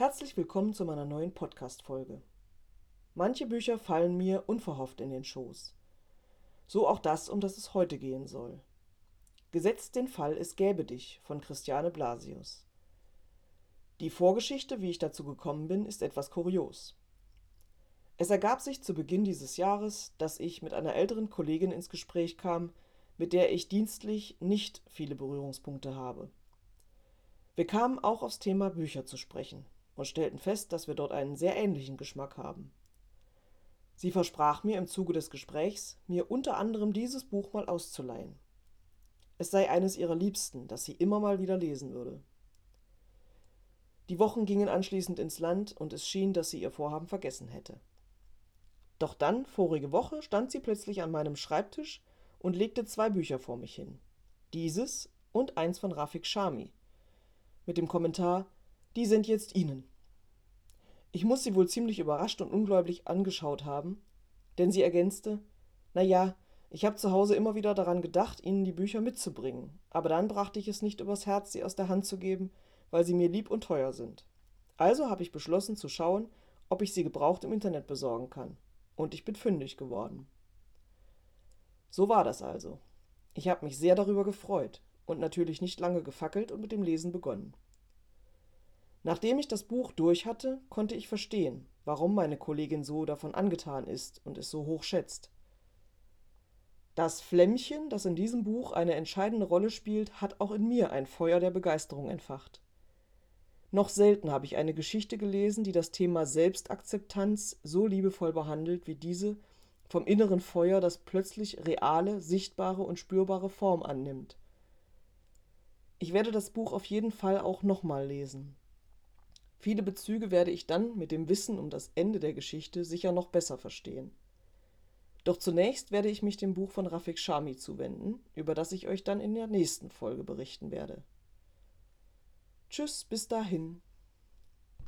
Herzlich willkommen zu meiner neuen Podcast-Folge. Manche Bücher fallen mir unverhofft in den Schoß. So auch das, um das es heute gehen soll. Gesetzt den Fall, es gäbe dich von Christiane Blasius. Die Vorgeschichte, wie ich dazu gekommen bin, ist etwas kurios. Es ergab sich zu Beginn dieses Jahres, dass ich mit einer älteren Kollegin ins Gespräch kam, mit der ich dienstlich nicht viele Berührungspunkte habe. Wir kamen auch aufs Thema Bücher zu sprechen und stellten fest, dass wir dort einen sehr ähnlichen Geschmack haben. Sie versprach mir im Zuge des Gesprächs, mir unter anderem dieses Buch mal auszuleihen. Es sei eines ihrer Liebsten, das sie immer mal wieder lesen würde. Die Wochen gingen anschließend ins Land und es schien, dass sie ihr Vorhaben vergessen hätte. Doch dann, vorige Woche, stand sie plötzlich an meinem Schreibtisch und legte zwei Bücher vor mich hin. Dieses und eins von Rafik Shami. Mit dem Kommentar, die sind jetzt Ihnen. Ich muss sie wohl ziemlich überrascht und ungläubig angeschaut haben, denn sie ergänzte, na ja, ich habe zu Hause immer wieder daran gedacht, Ihnen die Bücher mitzubringen, aber dann brachte ich es nicht übers Herz, sie aus der Hand zu geben, weil sie mir lieb und teuer sind. Also habe ich beschlossen zu schauen, ob ich sie gebraucht im Internet besorgen kann. Und ich bin fündig geworden. So war das also. Ich habe mich sehr darüber gefreut und natürlich nicht lange gefackelt und mit dem Lesen begonnen. Nachdem ich das Buch durch hatte, konnte ich verstehen, warum meine Kollegin so davon angetan ist und es so hoch schätzt. Das Flämmchen, das in diesem Buch eine entscheidende Rolle spielt, hat auch in mir ein Feuer der Begeisterung entfacht. Noch selten habe ich eine Geschichte gelesen, die das Thema Selbstakzeptanz so liebevoll behandelt wie diese vom inneren Feuer, das plötzlich reale, sichtbare und spürbare Form annimmt. Ich werde das Buch auf jeden Fall auch nochmal lesen. Viele Bezüge werde ich dann mit dem Wissen um das Ende der Geschichte sicher noch besser verstehen. Doch zunächst werde ich mich dem Buch von Rafik Shami zuwenden, über das ich euch dann in der nächsten Folge berichten werde. Tschüss, bis dahin.